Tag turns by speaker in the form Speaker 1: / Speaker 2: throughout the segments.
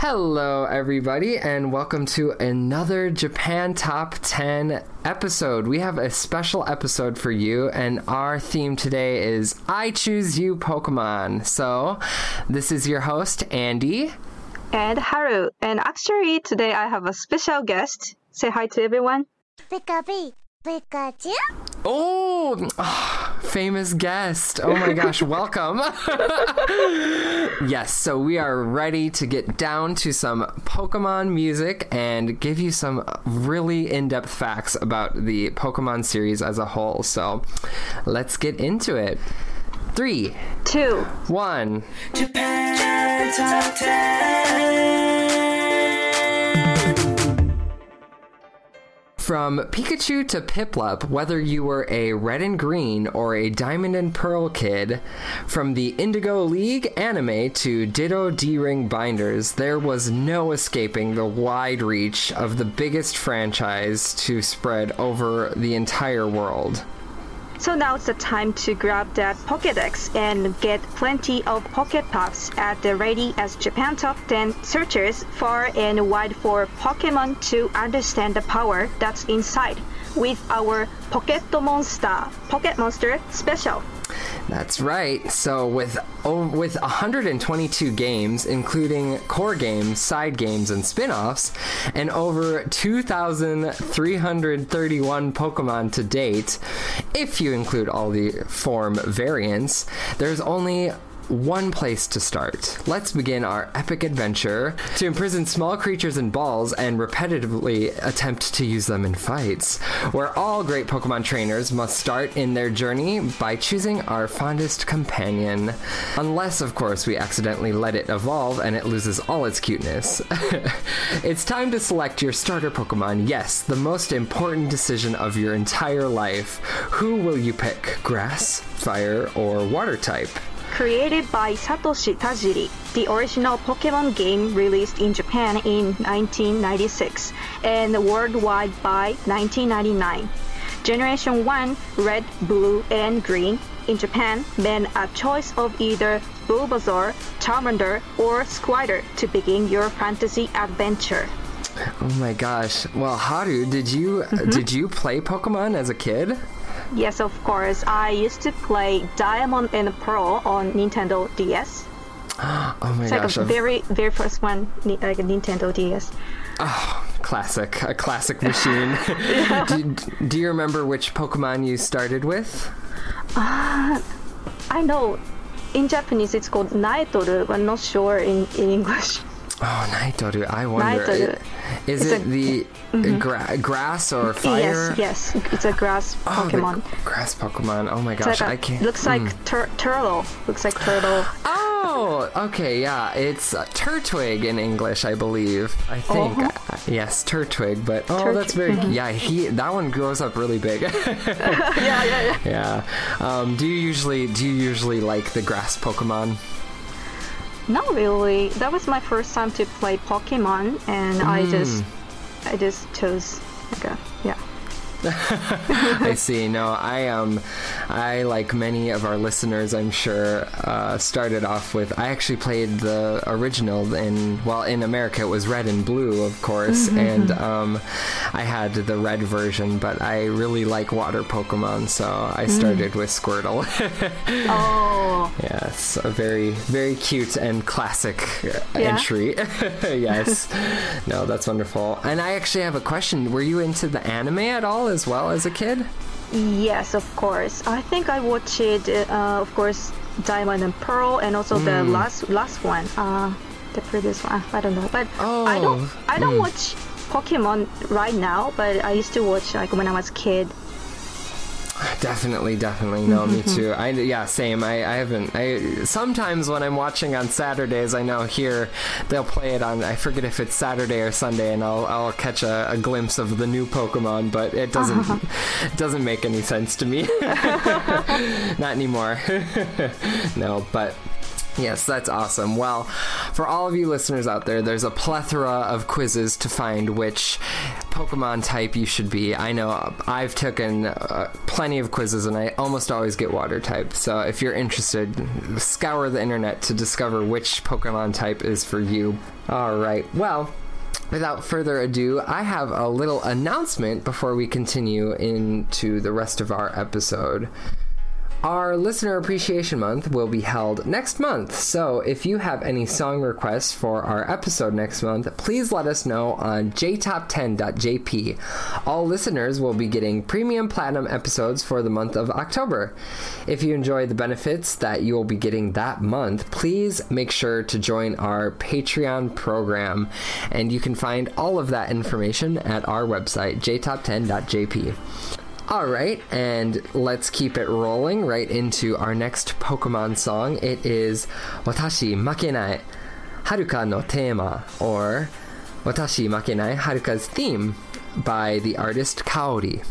Speaker 1: Hello, everybody, and welcome to another Japan Top 10 episode. We have a special episode for you, and our theme today is I Choose You Pokemon. So, this is your host, Andy.
Speaker 2: And Haru. And actually, today I have a special guest. Say hi to everyone.
Speaker 3: Pikachu, Pikachu.
Speaker 1: Oh, ah, famous guest. Oh my gosh, welcome. yes, so we are ready to get down to some Pokemon music and give you some really in depth facts about the Pokemon series as a whole. So let's get into it. Three,
Speaker 2: Two.
Speaker 1: one.
Speaker 4: Japan Top 10.
Speaker 1: From Pikachu to Piplup, whether you were a red and green or a diamond and pearl kid, from the Indigo League anime to Ditto D Ring binders, there was no escaping the wide reach of the biggest franchise to spread over the entire world.
Speaker 2: So now it's the time to grab that Pokedex and get plenty of Pokepuffs at the ready as Japan Top 10 searches far and wide for Pokemon to understand the power that's inside with our Pocket Monster, Pocket Monster Special.
Speaker 1: That's right. So with with 122 games, including core games, side games, and spin-offs, and over 2,331 Pokemon to date, if you include all the form variants, there's only one place to start. Let's begin our epic adventure to imprison small creatures in balls and repetitively attempt to use them in fights, where all great Pokemon trainers must start in their journey by choosing our fondest companion. Unless, of course, we accidentally let it evolve and it loses all its cuteness. it's time to select your starter Pokemon. Yes, the most important decision of your entire life. Who will you pick? Grass, fire, or water type?
Speaker 2: Created by Satoshi Tajiri, the original Pokemon game released in Japan in 1996 and worldwide by 1999. Generation 1, red, blue, and green in Japan meant a choice of either Bulbasaur, Charmander, or Squirtle to begin your fantasy adventure.
Speaker 1: Oh my gosh. Well, Haru, did you mm-hmm. did you play Pokemon as a kid?
Speaker 2: Yes, of course. I used to play Diamond and Pearl on Nintendo DS.
Speaker 1: Oh my
Speaker 2: It's like
Speaker 1: gosh.
Speaker 2: a
Speaker 1: I've-
Speaker 2: very, very first one, like a Nintendo DS.
Speaker 1: Oh, ah, classic, a classic machine. do, do you remember which Pokemon you started with?
Speaker 2: Uh, I know in Japanese it's called Naetoru, but not sure in, in English.
Speaker 1: Oh, Naitoru. I wonder.
Speaker 2: Naitoru.
Speaker 1: Is
Speaker 2: It's
Speaker 1: it
Speaker 2: a- Mm-hmm.
Speaker 1: the gra- grass or fire?
Speaker 2: Yes, yes, it's a grass
Speaker 1: Oh,
Speaker 2: Pokemon.
Speaker 1: g- grass Pokemon. Oh my gosh,
Speaker 2: like a-
Speaker 1: I can't.
Speaker 2: looks like
Speaker 1: mm.
Speaker 2: tur- turtle. Looks like turtle.
Speaker 1: Oh, okay, yeah. It's uh, Turtwig in English, I believe. I think.
Speaker 2: Uh-huh.
Speaker 1: Uh, yes, Turtwig. But oh, that's very.
Speaker 2: mm-hmm.
Speaker 1: Yeah, he that one grows up really big.
Speaker 2: yeah, yeah, yeah.
Speaker 1: yeah. Um, do you usually do you usually like the grass Pokemon?
Speaker 2: Not really. That was my first time to play Pokemon, and I hmm. just, I just chose like a.
Speaker 1: I see. No, I um, I like many of our listeners, I'm sure, uh, started off with. I actually played the original in well, in America it was red and blue, of course, and um, I had the red version, but I really like water Pokemon, so I started with Squirtle.
Speaker 2: Oh,
Speaker 1: yes, a very very cute and classic uh,
Speaker 2: Yeah?
Speaker 1: entry. yes, no, that's wonderful. And I actually have a question. Were you into the anime at all as well as a kid?
Speaker 2: yes, of course. I think I watched it, uh, of course, Diamond and Pearl, and also the
Speaker 1: Hmm.
Speaker 2: last last one, uh, the previous one. I don't know, but I
Speaker 1: Oh,
Speaker 2: don't, I don't watch Pokemon right now, but I used to watch like when I was a kid.
Speaker 1: Definitely, definitely. No, me mm-hmm. too. I yeah, same. I, I haven't. I sometimes when I'm watching on Saturdays, I know here they'll play it on. I forget if it's Saturday or Sunday, and I'll I'll catch a, a glimpse of the new Pokemon, but it doesn't it uh-huh. doesn't make any sense to me. Not anymore. no, but. Yes, that's awesome. Well, for all of you listeners out there, there's a plethora of quizzes to find which Pokemon type you should be. I know I've taken uh, plenty of quizzes and I almost always get water type. So if you're interested, scour the internet to discover which Pokemon type is for you. All right. Well, Without further ado, I have a little announcement before we continue into the rest of our episode. Our Listener Appreciation Month will be held next month, so if you have any song requests for our episode next month, please let us know on jtop10.jp. All listeners will be getting premium platinum episodes for the month of October. If you enjoy the benefits that you will be getting that month, please make sure to join our Patreon program, and you can find all of that information at our website, jtop10.jp. All right, and let's keep it rolling right into our next Pokemon song. It is Watashi Makenai Haruka no Tema, or Watashi Makenai Haruka's Theme by the artist Kaori.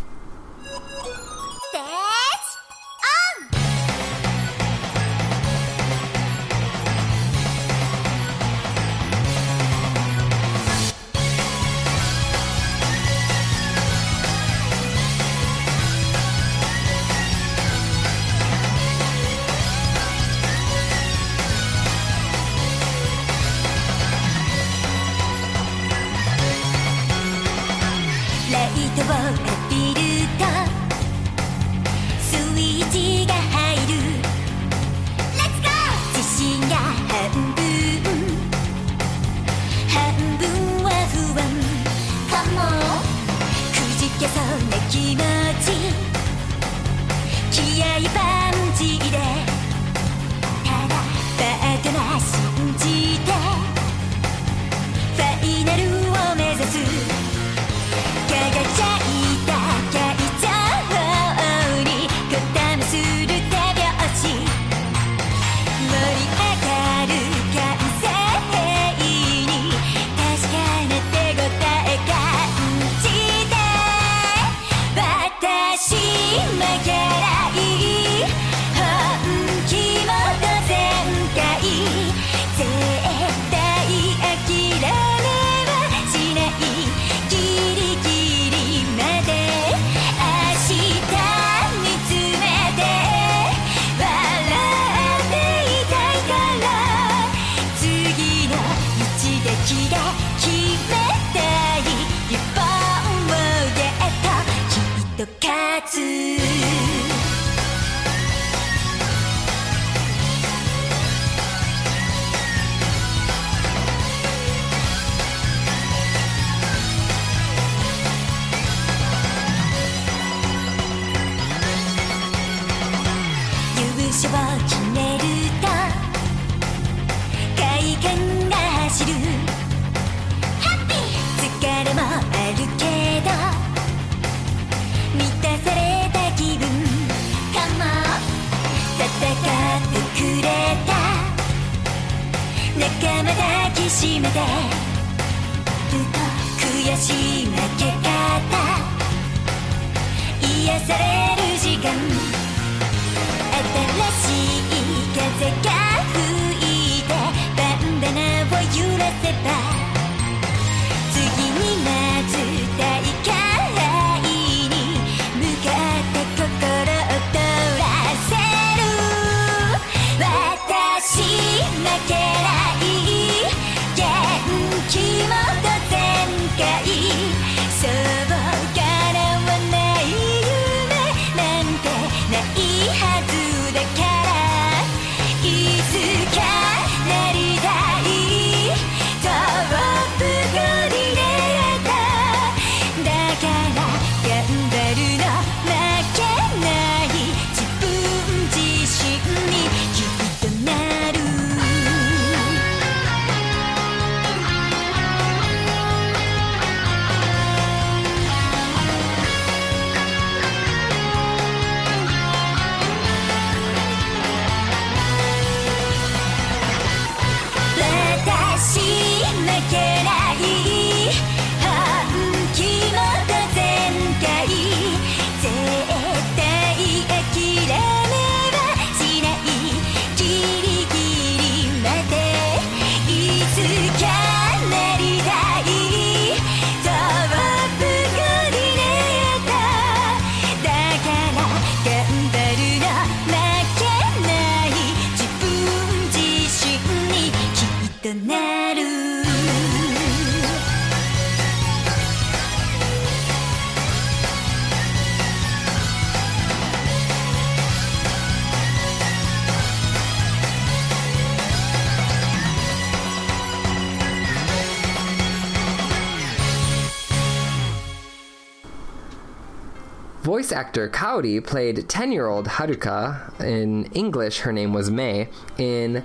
Speaker 1: Actor Kaori played 10 year old Haruka, in English, her name was Mei, in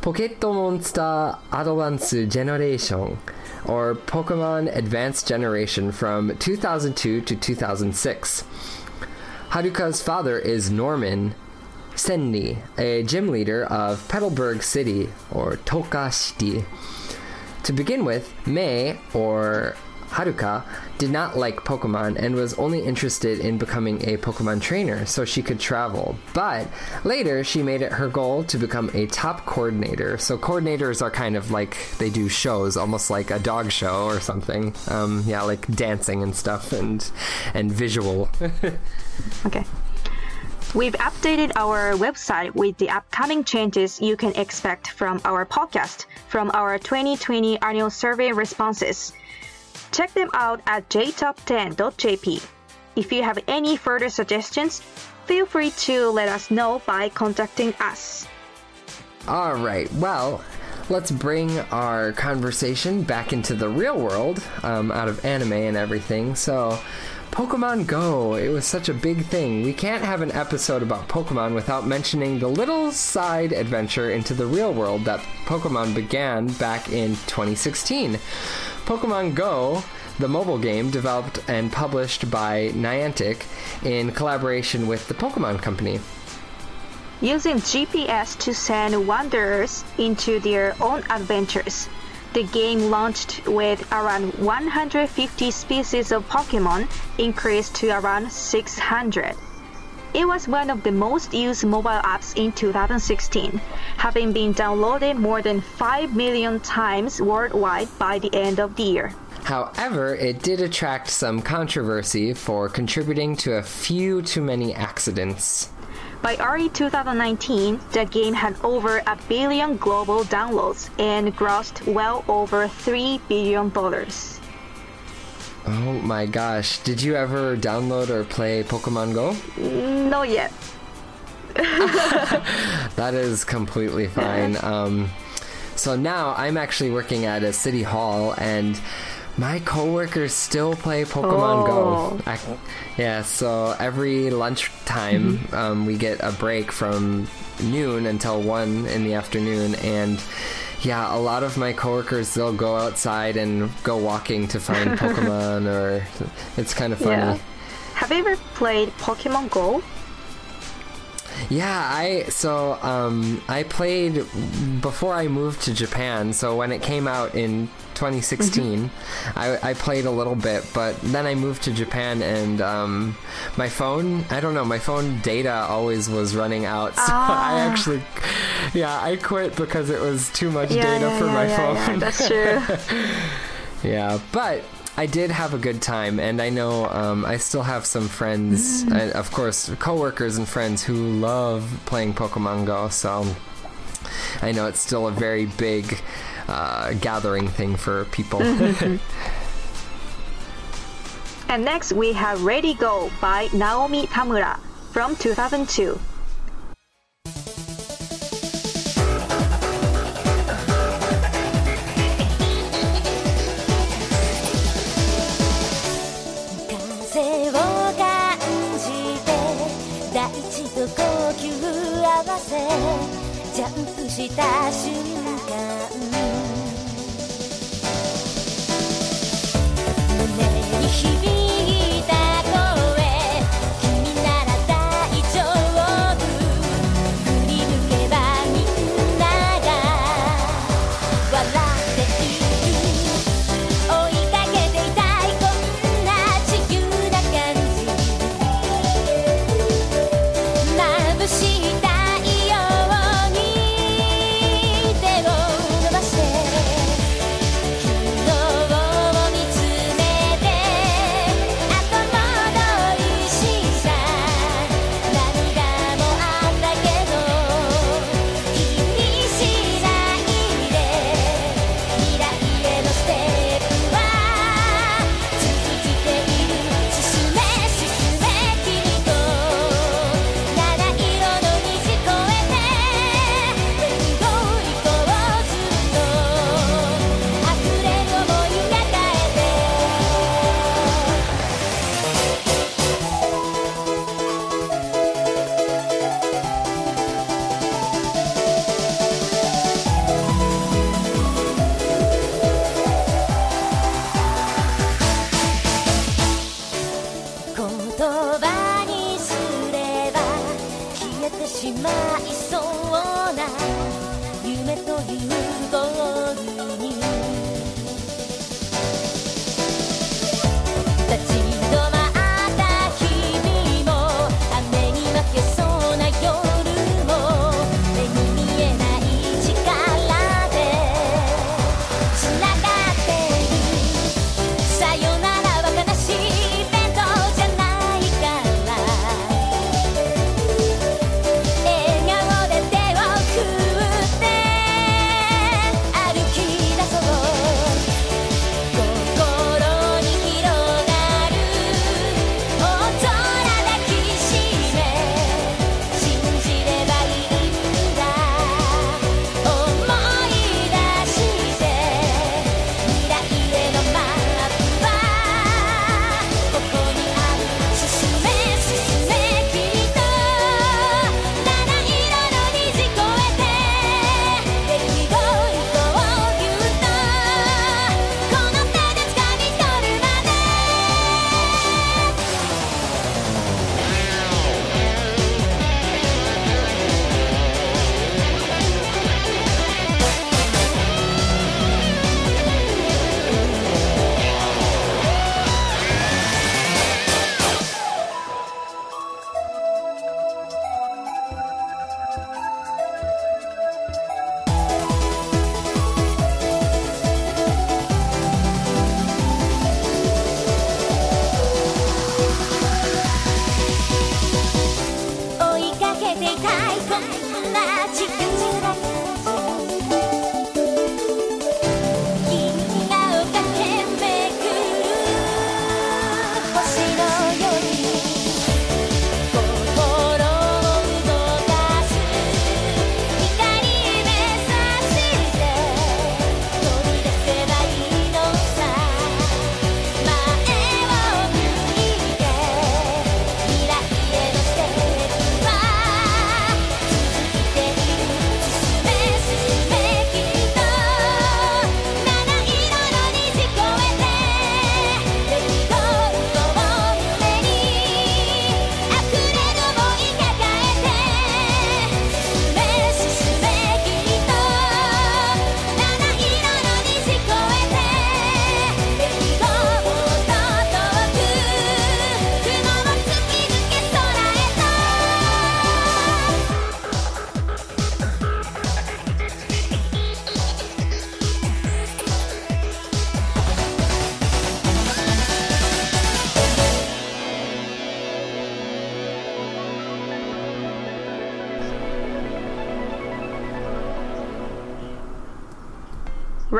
Speaker 1: Pocket Monster Advance Generation, or Pokemon Advanced Generation from 2002 to 2006. Haruka's father is Norman Senri, a gym leader of Petalburg City, or Toka City. To begin with, Mei, or Haruka, did not like Pokemon and was only interested in becoming a Pokemon trainer so she could travel. But later, she made it her goal to become a top coordinator. So, coordinators are kind of like they do shows, almost like a dog show or something. Um, yeah, like dancing and stuff and, and visual.
Speaker 2: Okay. We've updated our website with the upcoming changes you can expect from our podcast from our 2020 annual survey responses. Check them out at jtop10.jp. If you have any further suggestions, feel free to let us know by contacting us.
Speaker 1: All right. Well, let's bring our conversation back into the real world um, out of anime and everything. So, Pokemon Go, it was such a big thing. We can't have an episode about Pokemon without mentioning the little side adventure into the real world that Pokemon began back in 2016. Pokemon Go, the mobile game developed and published by Niantic in collaboration with the Pokemon Company.
Speaker 2: Using GPS to send wanderers into their own adventures, the game launched with around 150 species of Pokemon, increased to around 600. It was one of the most used mobile apps in 2016, having been downloaded more than 5 million times worldwide by the end of the year.
Speaker 1: However, it did attract some controversy for contributing to a few too many accidents.
Speaker 2: By early 2019, the game had over a billion global downloads and grossed well over $3 billion.
Speaker 1: Oh my gosh, did you ever download or play Pokemon Go?
Speaker 2: Not yet.
Speaker 1: That is completely fine. Um, so now I'm actually working at a city hall and my coworkers still play Pokemon Go. I, yeah, so every lunchtime um, we get a break from noon until 1 in the afternoon and yeah, a lot of my coworkers they'll go outside and go walking to find Pokemon or it's kind of funny.
Speaker 2: Yeah. Have you ever played Pokemon Go?
Speaker 1: Yeah, I so um, I played before I moved to Japan. So when it came out in 2016, I, I played a little bit, but then I moved to Japan and um, my phone. I don't know, my phone data always was running out. So I actually, yeah, I quit because it was too much
Speaker 2: Yeah,
Speaker 1: data
Speaker 2: yeah,
Speaker 1: for
Speaker 2: yeah,
Speaker 1: my
Speaker 2: yeah,
Speaker 1: phone.
Speaker 2: yeah, that's true.
Speaker 1: Yeah, but I did have a good time, and I know um, I still have some friends,
Speaker 2: Mm.
Speaker 1: and of course, coworkers and friends who love playing Pokemon Go. So I know it's still a very big uh, gathering thing for people.
Speaker 2: Mm-hmm. and next we have Ready Go by Naomi Tamura from 2002.
Speaker 5: 風を感じて大地と呼吸合わせジャンプした瞬間。胸に響く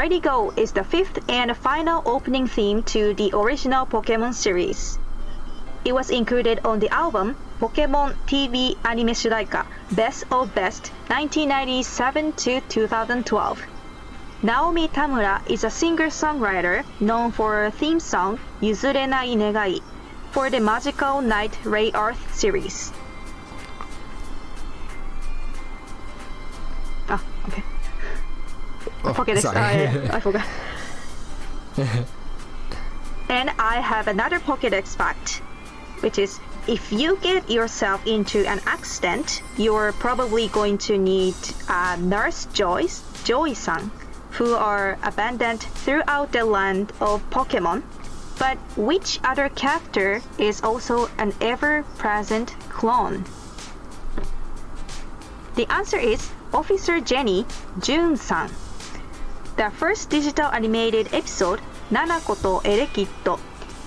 Speaker 2: Ready Go is the fifth and final opening theme to the original Pokemon series. It was included on the album Pokemon TV Anime Shudaika Best of Best 1997 to 2012. Naomi Tamura is a singer-songwriter known for her theme song Yuzurenai Negai for the Magical Knight Rayearth series.
Speaker 1: Oh,
Speaker 2: Forget it.
Speaker 1: sorry.
Speaker 2: I, I forgot. and I have another Pokédex fact, which is if you get yourself into an accident, you're probably going to need uh, Nurse Joyce, Joy-san, who are abandoned throughout the land of Pokemon. But which other character is also an ever-present clone? The answer is Officer Jenny, June-san. The first digital animated episode, Nanako to Elekid.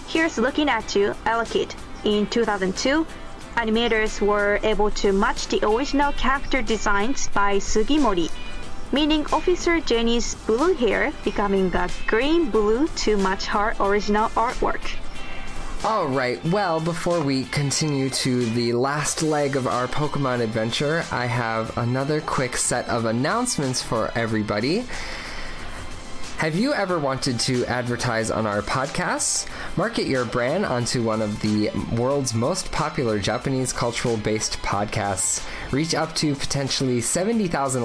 Speaker 2: Here's looking at you, Elekid. In 2002, animators were able to match the original character designs by Sugimori, meaning Officer Jenny's blue hair becoming a green blue to match her original artwork.
Speaker 1: All right, well, before we continue to the last leg of our Pokemon adventure, I have another quick set of announcements for everybody. Have you ever wanted to advertise on our podcasts? Market your brand onto one of the world's most popular Japanese cultural based podcasts. Reach up to potentially 70,000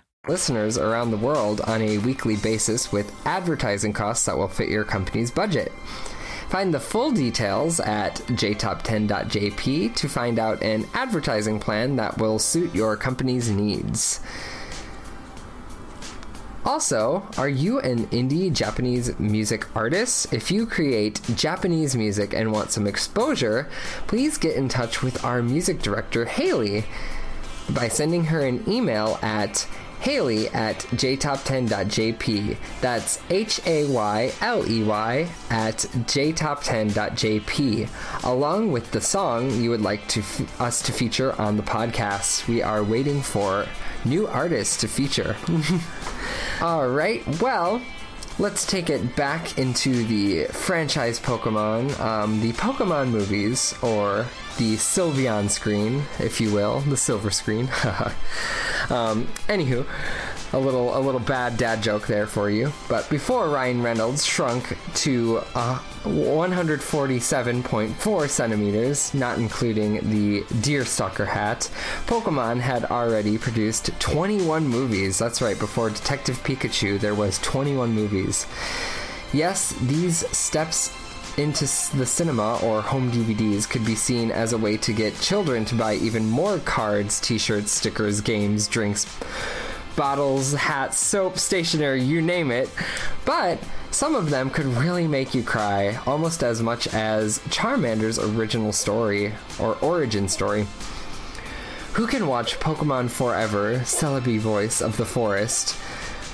Speaker 1: Listeners around the world on a weekly basis with advertising costs that will fit your company's budget. Find the full details at jtop10.jp to find out an advertising plan that will suit your company's needs. Also, are you an indie Japanese music artist? If you create Japanese music and want some exposure, please get in touch with our music director, Haley, by sending her an email at Haley at jtop10.jp. That's H A Y L E Y at jtop10.jp, along with the song you would like to f- us to feature on the podcast. We are waiting for new artists to feature. All right, well, let's take it back into the franchise Pokemon, um, the Pokemon movies, or the Sylveon screen, if you will, the silver screen. um, anywho, a little a little bad dad joke there for you. But before Ryan Reynolds shrunk to uh, 147.4 centimeters, not including the deerstalker hat, Pokemon had already produced 21 movies. That's right, before Detective Pikachu, there was 21 movies. Yes, these steps into the cinema or home DVDs could be seen as a way to get children to buy even more cards, t-shirts, stickers, games, drinks, bottles, hats, soap, stationery, you name it. But some of them could really make you cry, almost as much as Charmander's original story or origin story. Who can watch Pokemon Forever, Celebi voice of the forest,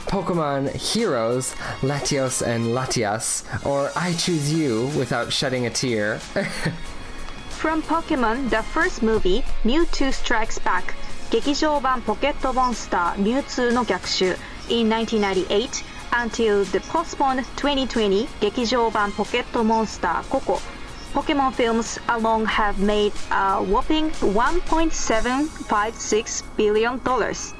Speaker 1: Pokemon Heroes, Latios and Latias, or I Choose You without shedding a tear.
Speaker 2: From Pokemon, the first movie, Mewtwo Strikes Back, 劇場版ポケットモンスターミュウツーの逆襲 in 1998 until the postponed 2020劇場版ポケットモンスターココ Pokemon films alone have made a whopping 1.756 billion dollars.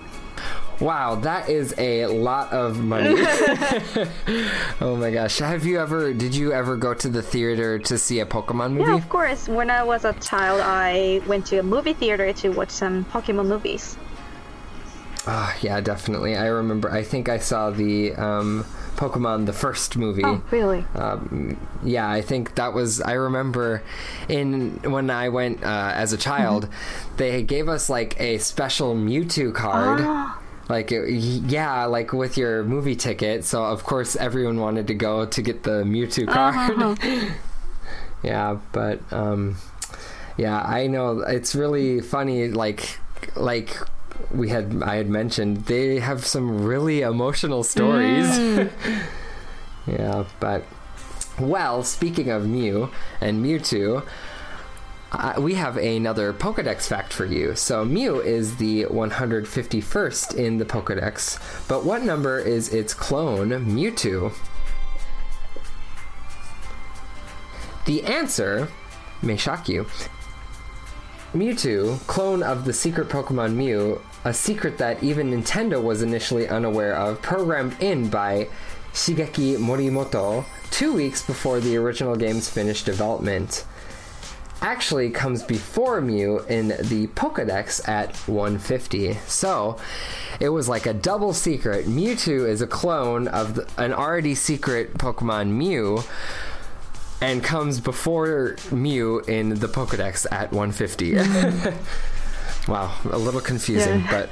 Speaker 1: wow, that is a lot of money. oh my gosh. Have you ever, did you ever go to the theater to see a Pokemon movie?
Speaker 2: Yeah, of course. When I was a child, I went to a movie theater to watch some Pokemon movies.
Speaker 1: Ah, yeah, definitely. I remember, I think I saw the um, Pokemon, the first movie.
Speaker 2: Oh, really?
Speaker 1: Um, yeah, I think that was. I remember in when I went uh, as a child, they gave us like a special Mewtwo card. Like it, yeah, like with your movie ticket. So of course everyone wanted to go to get the Mewtwo card. yeah, but um, yeah, I know it's really funny. Like like we had I had mentioned, they have some really emotional stories. yeah, but well, speaking of Mew and Mewtwo, uh, we have another Pokedex fact for you. So Mew is the 151st in the Pokedex, but what number is its clone, Mewtwo? The answer may shock you. Mewtwo, clone of the secret Pokemon Mew, a secret that even Nintendo was initially unaware of, programmed in by Shigeki Morimoto two weeks before the original game's finished development actually comes before Mew in the Pokedex at 150. So it was like a double secret. Mewtwo is a clone of the, an already secret Pokemon Mew and comes before Mew in the Pokedex at 150. wow, a little confusing,
Speaker 2: Yeah.
Speaker 1: but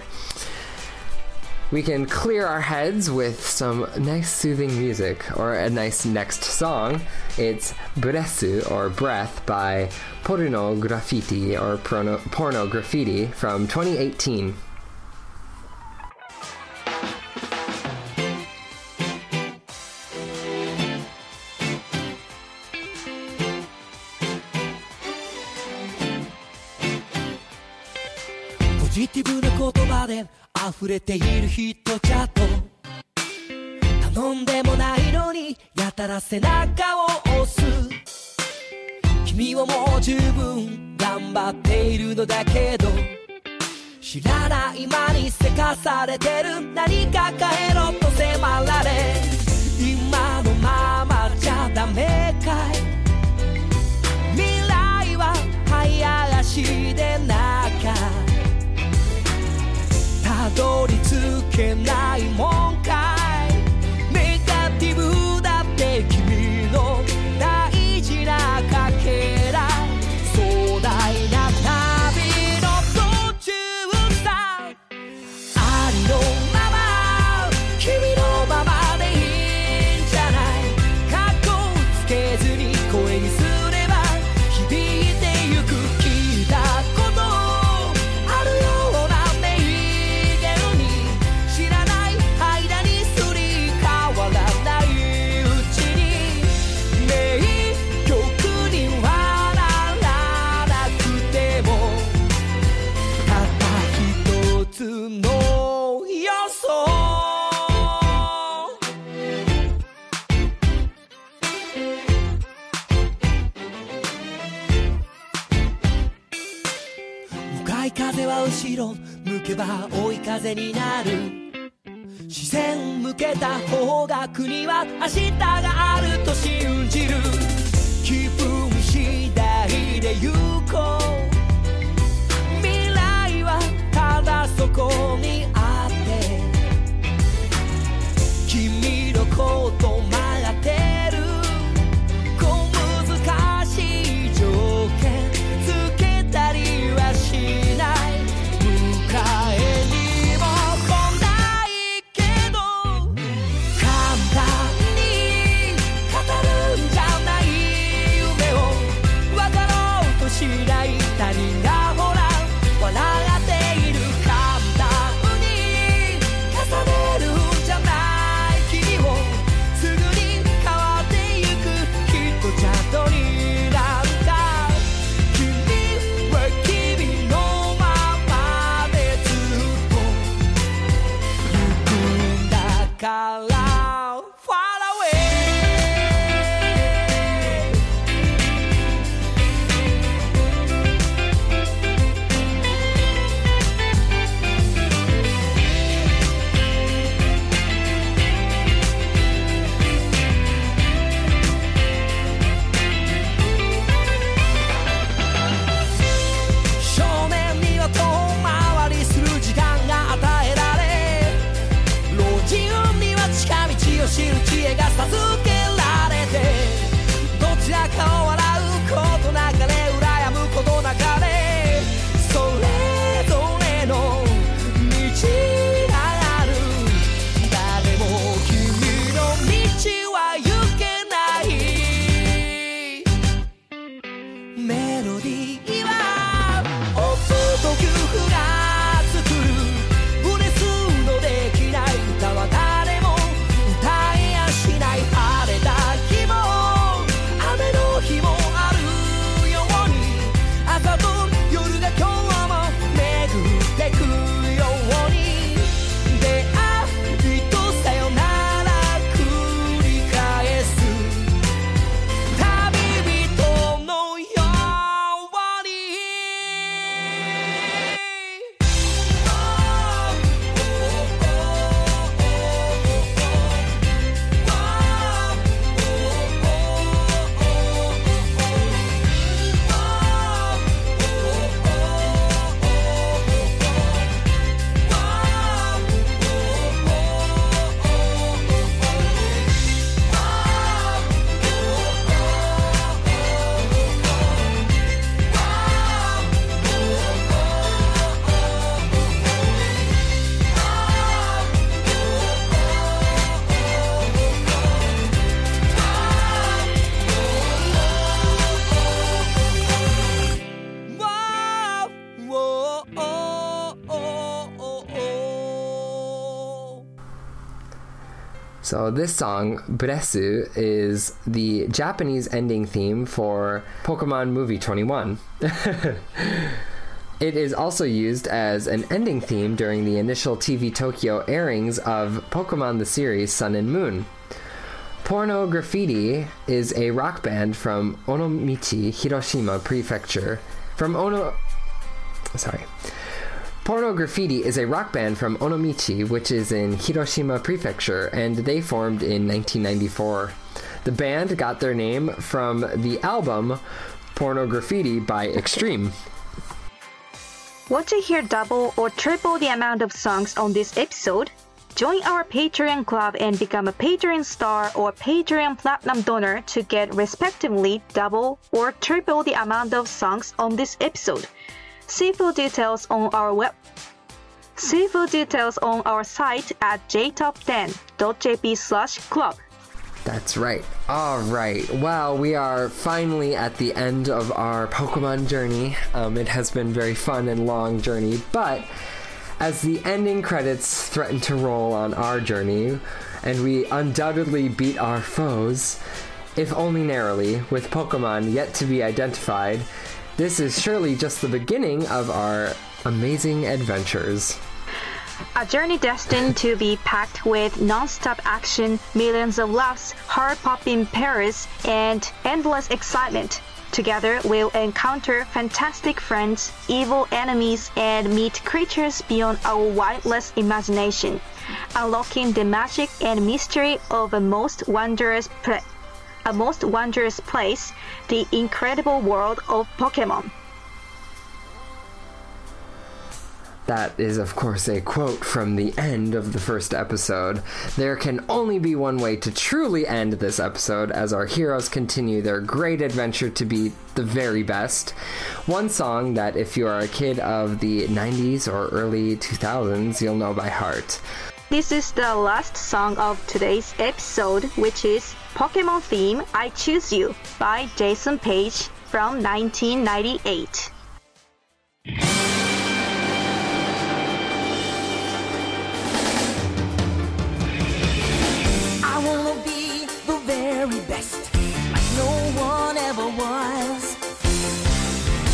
Speaker 1: we can clear our heads with some nice soothing music or a nice next song. It's Bresu or Breath by Porno Graffitti or Porno, Porno Graffitti from 2018.
Speaker 4: 溢れているヒットチャート頼んでもないのにやたら背中を押す。君はもう十分頑張っているのだけど知らない間にせかされてる。何か変えろと迫られ今のままじゃダメかい。方角には明日があると信じる。
Speaker 1: So this song, Bresu, is the Japanese ending theme for Pokemon Movie 21. it is also used as an ending theme during the initial TV Tokyo airings of Pokemon the series Sun and Moon. Porno Graffitti is a rock band from Onomichi, Hiroshima Prefecture. From Ono. Sorry. Porno Graffitti is a rock band from Onomichi, which is in Hiroshima Prefecture, and they formed in 1994. The band got their name from the album Pornograffitti by Extreme.
Speaker 2: Want to hear double or triple the amount of songs on this episode? Join our Patreon club and become a Patreon star or Patreon platinum donor to get respectively double or triple the amount of songs on this episode. See full details on our web. See full details on our site at jtop10.jp/club.
Speaker 1: That's right. All right. Well, we are finally at the end of our Pokemon journey. Um, it has been very fun and long journey, but as the ending credits threaten to roll on our journey, and we undoubtedly beat our foes, if only narrowly, with Pokemon yet to be identified, this is surely just the beginning of our amazing adventures.
Speaker 2: A journey destined to be packed with non-stop action, millions of laughs, heart-popping Paris, and endless excitement. Together, we'll encounter fantastic friends, evil enemies, and meet creatures beyond our wildest imagination, unlocking the magic and mystery of a most wondrous pla- a most wondrous place, the incredible world of Pokemon.
Speaker 1: That is, of course, a quote from the end of the first episode. There can only be one way to truly end this episode as our heroes continue their great adventure to be the very best. One song that, if you are a kid of the 90s or early 2000s, you'll know by heart.
Speaker 2: This is the last song of today's episode, which is Pokemon Theme I Choose You by Jason Page from 1998.
Speaker 5: I wanna be the very best, like no one ever was.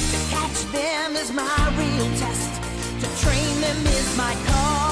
Speaker 5: To catch them is my real test, to train them is my.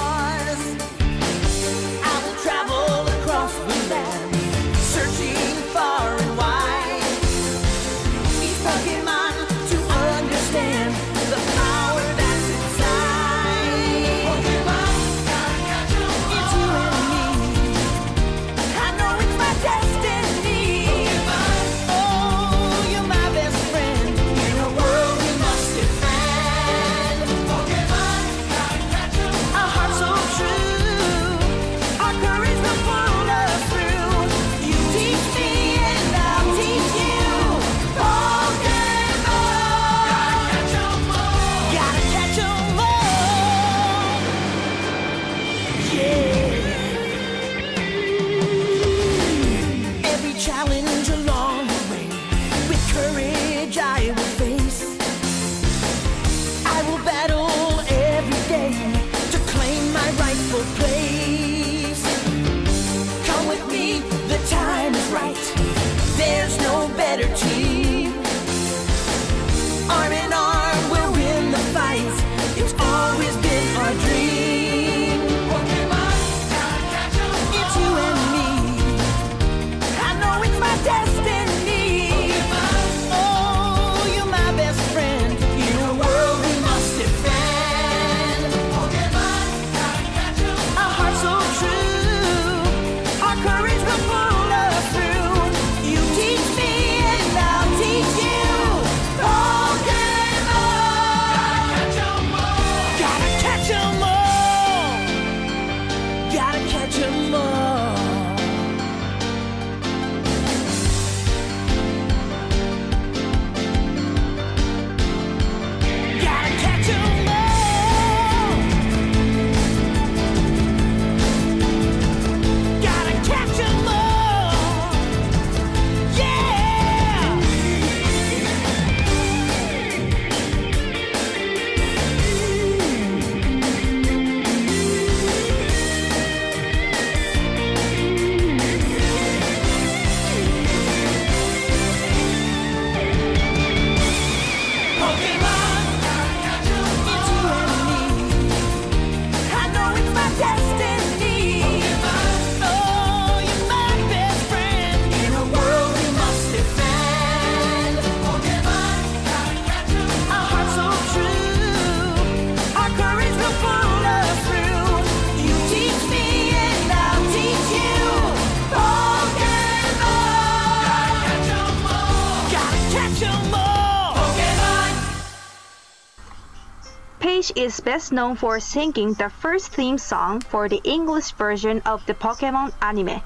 Speaker 2: Page is best known for singing the first theme song for the English version of the Pokemon anime.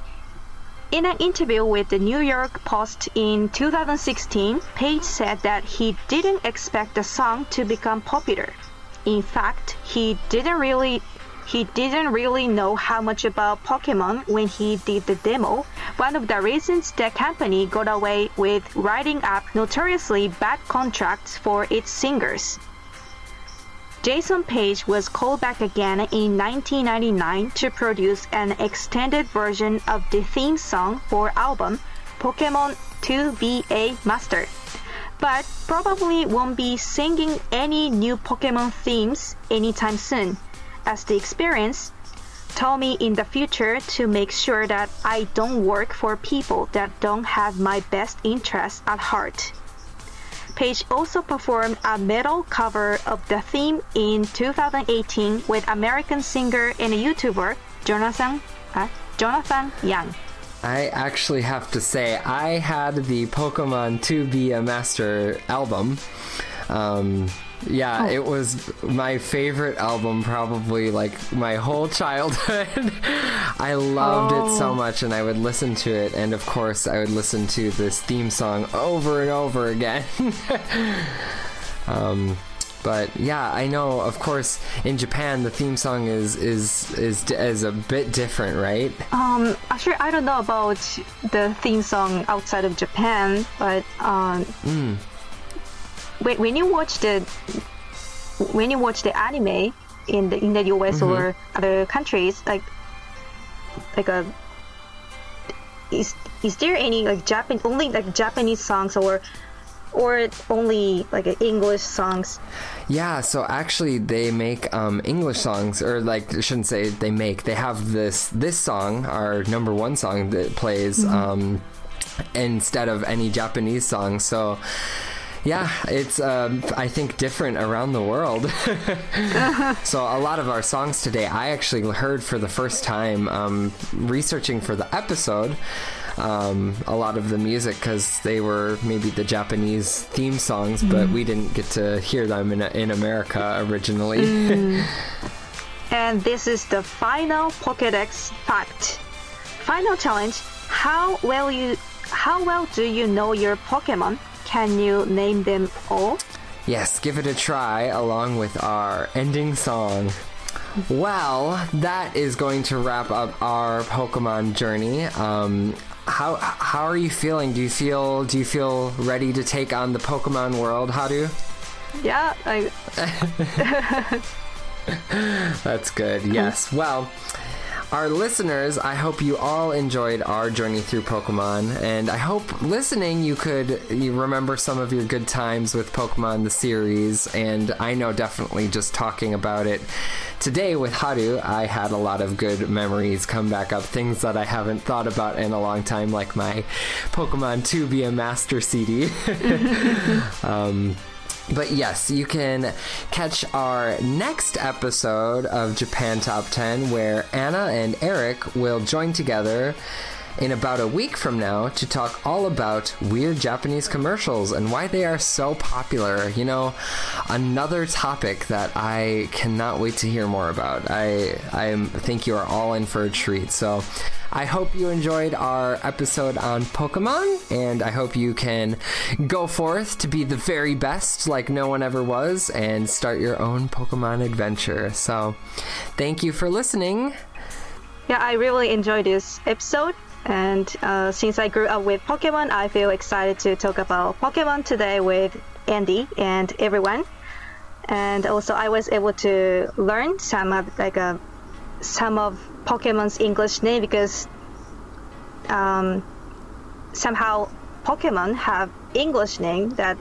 Speaker 2: In an interview with the New York Post in 2016, Page said that he didn't expect the song to become popular. In fact, he didn't really he didn't really know how much about Pokemon when he did the demo. One of the reasons the company got away with writing up notoriously bad contracts for its singers. Jason Page was called back again in 1999 to produce an extended version of the theme song for album Pokemon 2.B.A. Master, but probably won't be singing any new Pokemon themes anytime soon, as the experience told me in the future to make sure that I don't work for people that don't have my best interests at heart. Page also performed a metal cover of the theme in 2018 with American singer and YouTuber Jonathan uh, Jonathan Young.
Speaker 1: I actually have to say, I had the Pokemon 2.B.A. Master album. Um, yeah, it was my favorite album, probably like my whole childhood. I loved it so much, and I would listen to it, and of course, I would listen to this theme song over and over again. um, but yeah, I know. Of course, in Japan, the theme song is is is is a bit different, right?
Speaker 2: Um, actually, I don't know about the theme song outside of Japan, but um, when, when you watch the when you watch the anime in the in the US or other countries, like like a is is there any like Japan only like Japanese songs or or only like English songs?
Speaker 1: Yeah, so actually they make um, English songs, or like I shouldn't say they make. They have this this song, our number one song that plays um, instead of any Japanese song. So. Yeah, it's um, I think different around the world. so a lot of our songs today, I actually heard for the first time um, researching for the episode. Um, a lot of the music because they were maybe the Japanese theme songs, but we didn't get to hear them in in America originally.
Speaker 2: And this is the final Pokédex fact. Final challenge: How well you how well do you know your Pokemon? Can you name them all?
Speaker 1: Yes, give it a try along with our ending song. Well, that is going to wrap up our Pokemon journey. Um, how how are you feeling? Do you feel do you feel ready to take on the Pokemon world, Haru?
Speaker 2: Yeah, I,
Speaker 1: That's good. Yes. Well, our listeners, I hope you all enjoyed our journey through Pokemon, and I hope listening you could you remember some of your good times with Pokemon the series. And I know definitely just talking about it today with Haru, I had a lot of good memories come back up. Things that I haven't thought about in a long time, like my Pokemon 2.B.A. Master CD. um, but yes, you can catch our next episode of Japan Top 10 where Anna and Eric will join together in about a week from now to talk all about weird Japanese commercials and why they are so popular. You know, another topic that I cannot wait to hear more about. I I think you are all in for a treat. So I hope you enjoyed our episode on Pokemon, and I hope you can go forth to be the very best, like no one ever was, and start your own Pokemon adventure. So, thank you for listening.
Speaker 2: yeah, I really enjoyed this episode. And uh, since I grew up with Pokemon, I feel excited to talk about Pokemon today with Andy and everyone. And also, I was able to learn some of like uh, some of Pokemon's English name because um, somehow Pokemon have English name that,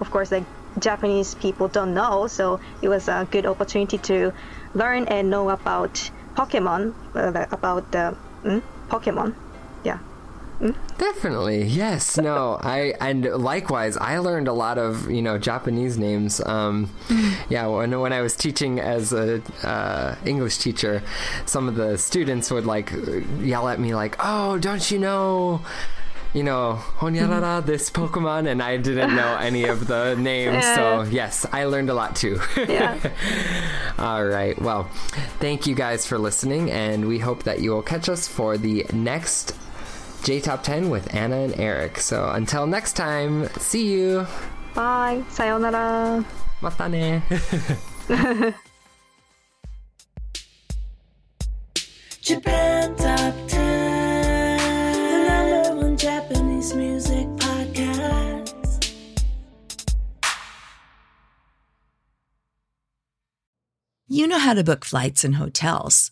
Speaker 2: of course, like Japanese people don't know. So it was a good opportunity to learn and know about Pokemon, uh, about the mm, Pokemon. Yeah.
Speaker 1: Definitely, yes. No, I and likewise, I learned a lot of you know Japanese names. Um, yeah, when when I was teaching as a uh, English teacher, some of the students would like yell at me like, "Oh, don't you know?" you know, Honyarara, this Pokemon, and I didn't know any of the names. So, yes, I learned a lot too.
Speaker 2: Yeah.
Speaker 1: All right. Well, thank you guys for listening, and we hope that you will catch us for the next J Top 10 with Anna and Eric. So until next time, see you.
Speaker 2: Bye.
Speaker 1: Sayonara. Matane.
Speaker 6: Japan Top 10. Another one Japanese music podcast.
Speaker 7: You know how to book flights and hotels.